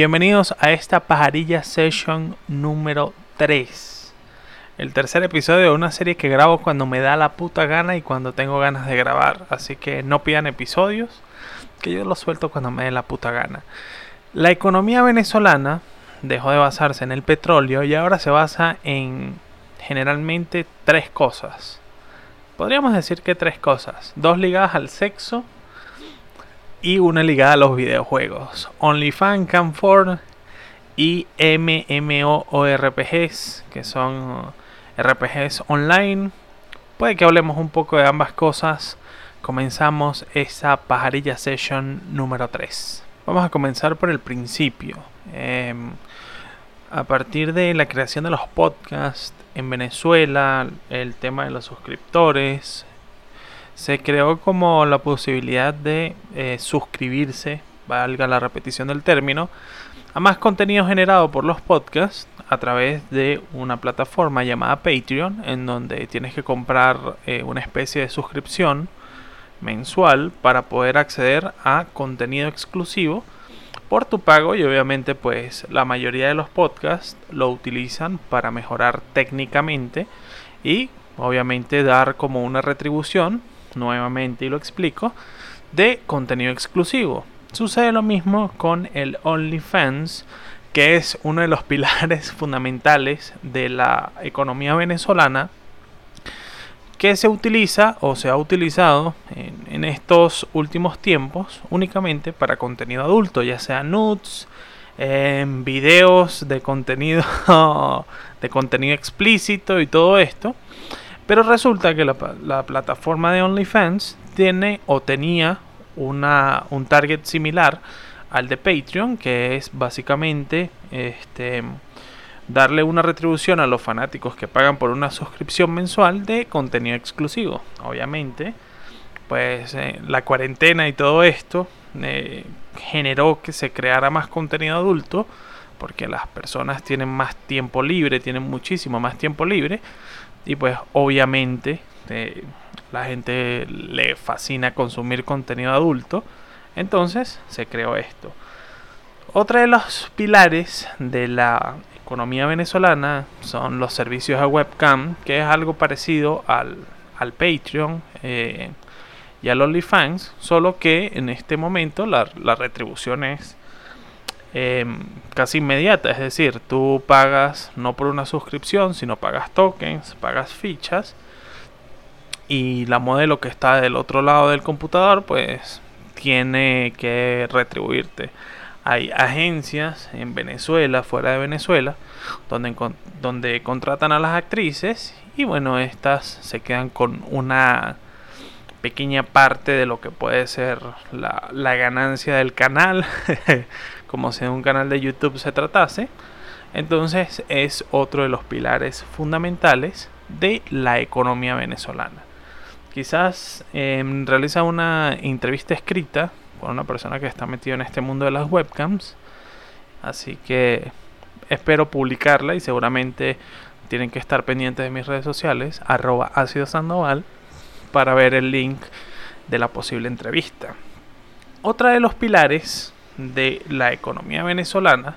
Bienvenidos a esta pajarilla session número 3. El tercer episodio de una serie que grabo cuando me da la puta gana y cuando tengo ganas de grabar. Así que no pidan episodios, que yo los suelto cuando me dé la puta gana. La economía venezolana dejó de basarse en el petróleo y ahora se basa en generalmente tres cosas. Podríamos decir que tres cosas. Dos ligadas al sexo, y una ligada a los videojuegos. OnlyFans, Camfor y MMORPGs, que son RPGs online. Puede que hablemos un poco de ambas cosas. Comenzamos esa pajarilla session número 3. Vamos a comenzar por el principio. Em, a partir de la creación de los podcasts en Venezuela, el tema de los suscriptores, se creó como la posibilidad de eh, suscribirse, valga la repetición del término, a más contenido generado por los podcasts a través de una plataforma llamada Patreon, en donde tienes que comprar eh, una especie de suscripción mensual para poder acceder a contenido exclusivo por tu pago y obviamente pues la mayoría de los podcasts lo utilizan para mejorar técnicamente y obviamente dar como una retribución nuevamente y lo explico, de contenido exclusivo. Sucede lo mismo con el OnlyFans, que es uno de los pilares fundamentales de la economía venezolana, que se utiliza o se ha utilizado en, estos últimos tiempos únicamente para contenido adulto, ya sea nudes, en videos de contenido de contenido explícito y todo esto pero resulta que la, plataforma de OnlyFans tiene o tenía una, un target similar al de Patreon, que es básicamente este, darle una retribución a los fanáticos que pagan por una suscripción mensual de contenido exclusivo. Obviamente, pues eh, la cuarentena y todo esto eh, generó que se creara más contenido adulto, porque las personas tienen más tiempo libre, tienen muchísimo más tiempo libre y pues obviamente eh, la gente le fascina consumir contenido adulto. Entonces se creó esto. Otra de los pilares de la economía venezolana son los servicios de webcam, que es algo parecido al, Patreon eh, y al OnlyFans, solo que en este momento la retribución es Em, casi inmediata, es decir, tú pagas no por una suscripción, sino pagas tokens, pagas fichas y la modelo que está del otro lado del computador pues tiene que retribuirte. Hay agencias en Venezuela, fuera de Venezuela, donde, donde contratan a las actrices y bueno, estas se quedan con una pequeña parte de lo que puede ser la, la ganancia del canal como si de un canal de YouTube se tratase. Entonces es otro de los pilares fundamentales de la economía venezolana. Quizás em, realiza una entrevista escrita con una persona que está metida en este mundo de las webcams. Así que espero publicarla y seguramente tienen que estar pendientes de mis redes sociales, arroba ácido sandoval, para ver el link de la posible entrevista. Otra de los pilares de la economía venezolana,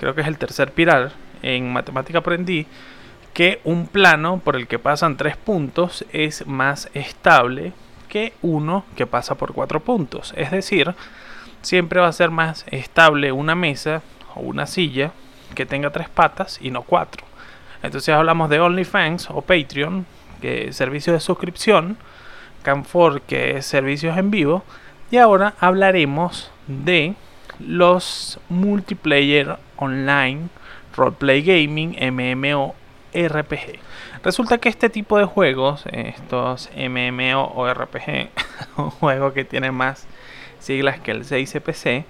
creo que es el tercer pilar, en matemática aprendí que un plano por el que pasan tres puntos es más estable que uno que pasa por cuatro puntos. Es decir, siempre va a ser más estable una mesa o una silla que tenga tres patas y no cuatro. Entonces hablamos de OnlyFans o Patreon, que es servicio de suscripción, Canfor, que es servicios en vivo, y ahora hablaremos de los multiplayer online, roleplay gaming, MMO, RPG. Resulta que este tipo de juegos, estos MMO o RPG, un juego que tiene más siglas que el 6CPC,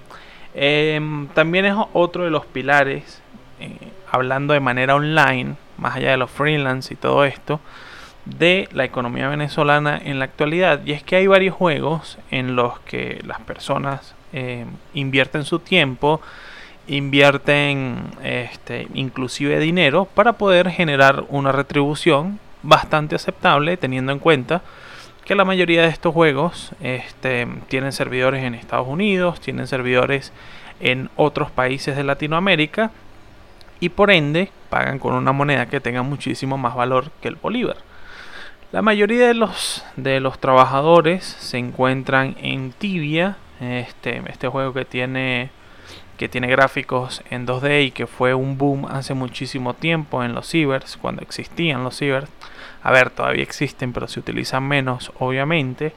em, también es otro de los pilares, eh, hablando de manera online, más allá de los freelance y todo esto, de la economía venezolana en la actualidad. Y es que hay varios juegos en los que las personas eh, invierten su tiempo, invierten este, inclusive dinero para poder generar una retribución bastante aceptable teniendo en cuenta que la mayoría de estos juegos este, tienen servidores en Estados Unidos, tienen servidores en otros países de Latinoamérica y por ende pagan con una moneda que tenga muchísimo más valor que el bolívar. La mayoría de los, de los trabajadores se encuentran en Tibia, este, este juego que tiene, que tiene gráficos en 2D y que fue un boom hace muchísimo tiempo en los cibers, cuando existían los cibers. A ver, todavía existen, pero se utilizan menos, obviamente.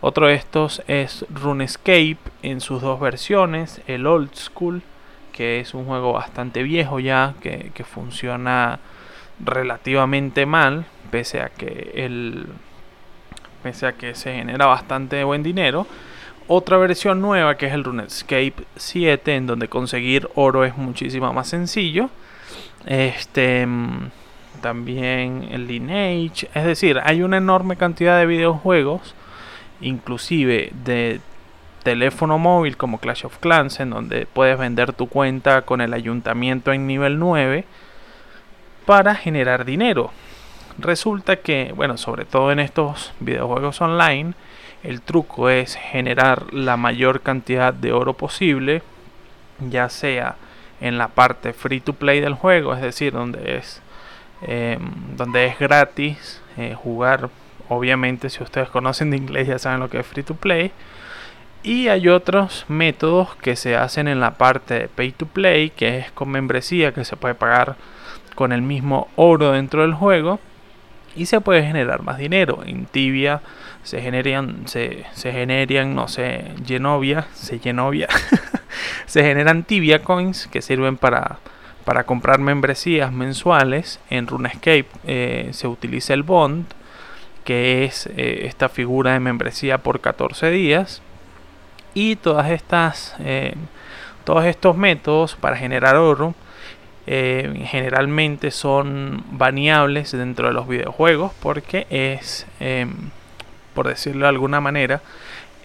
Otro de estos es RuneScape en sus dos versiones, el Old School, que es un juego bastante viejo ya, que, funciona relativamente mal, pese a que el pese a que se genera bastante buen dinero. Otra versión nueva que es el RuneScape 7, en donde conseguir oro es muchísimo más sencillo. Este también el Lineage, es decir, hay una enorme cantidad de videojuegos inclusive de teléfono móvil como Clash of Clans, en donde puedes vender tu cuenta con el ayuntamiento en nivel 9 para generar dinero. Resulta que, bueno, sobre todo en estos videojuegos online, el truco es generar la mayor cantidad de oro posible, ya sea en la parte free to play del juego, es decir, donde es, em, donde es gratis eh, jugar Obviamente, si ustedes conocen de inglés ya saben lo que es free to play. Y hay otros métodos que se hacen en la parte de pay to play, que es con membresía, que se puede pagar con el mismo oro dentro del juego. Y se puede generar más dinero. En Tibia se generan, se, se generan, no sé, Genovia, se Genovia. se generan Tibia coins que sirven para, para comprar membresías mensuales. En RuneScape eh, se utiliza el bond que es eh, esta figura de membresía por 14 días y todas estas eh, todos estos métodos para generar oro eh, generalmente son baneables dentro de los videojuegos porque es em, por decirlo de alguna manera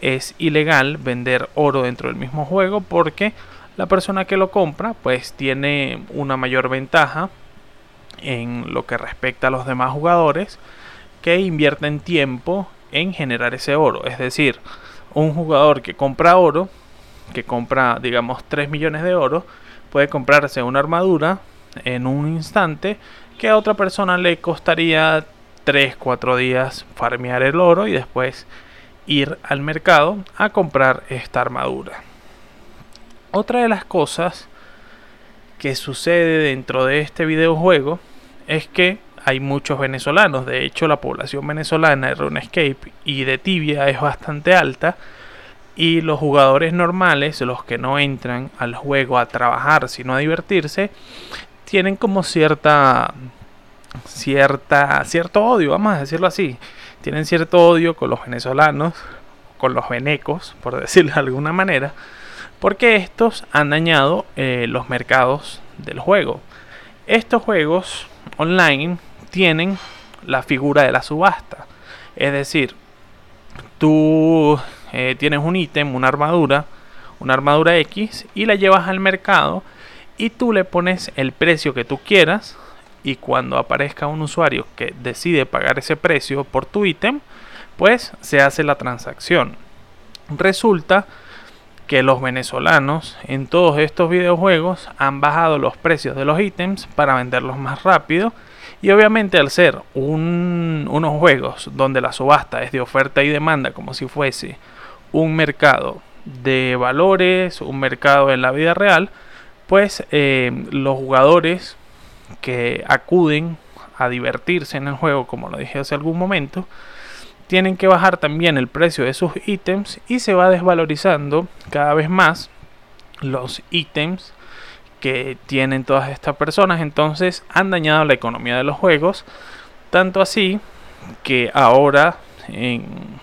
es ilegal vender oro dentro del mismo juego porque la persona que lo compra pues tiene una mayor ventaja en lo que respecta a los demás jugadores que invierten tiempo en generar ese oro. Es decir, un jugador que compra oro, que compra, digamos, 3 millones de oro, puede comprarse una armadura en un instante que a otra persona le costaría 3-4 días farmear el oro y después ir al mercado a comprar esta armadura. Otra de las cosas que sucede dentro de este videojuego es que hay muchos venezolanos. De hecho, la población venezolana de RuneScape y de Tibia es bastante alta. Y los jugadores normales, los que no entran al juego a trabajar, sino a divertirse, tienen como cierta cierta cierto odio, vamos a decirlo así. Tienen cierto odio con los venezolanos, con los venecos, por decirlo de alguna manera, porque estos han dañado eh, los mercados del juego. Estos juegos online tienen la figura de la subasta. Es decir, tú eh, tienes un ítem, una armadura, una armadura X, y la llevas al mercado y tú le pones el precio que tú quieras y cuando aparezca un usuario que decide pagar ese precio por tu ítem, pues se hace la transacción. Resulta que los venezolanos en todos estos videojuegos han bajado los precios de los ítems para venderlos más rápido y obviamente al ser unos juegos donde la subasta es de oferta y demanda como si fuese un mercado de valores, un mercado en la vida real, pues eh, los jugadores que acuden a divertirse en el juego, como lo dije hace algún momento, tienen que bajar también el precio de sus ítems y se va desvalorizando cada vez más los ítems que tienen todas estas personas. Entonces han dañado la economía de los juegos. Tanto así que ahora,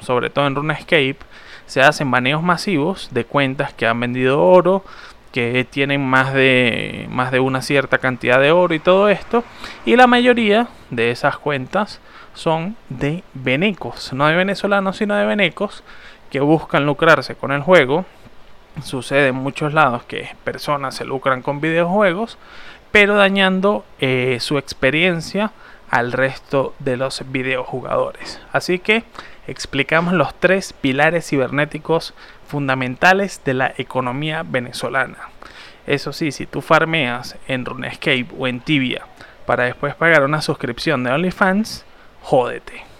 sobre todo en RuneScape, se hacen baneos masivos de cuentas que han vendido oro, que tienen más de, más de una cierta cantidad de oro y todo esto. Y la mayoría de esas cuentas son de venecos, no de venezolanos, sino de venecos que buscan lucrarse con el juego sucede en muchos lados que personas se lucran con videojuegos, pero dañando eh, su experiencia al resto de los videojugadores. Así que explicamos los tres pilares cibernéticos fundamentales de la economía venezolana. Eso sí, si tú farmeas en RuneScape o en Tibia para después pagar una suscripción de OnlyFans, jódete.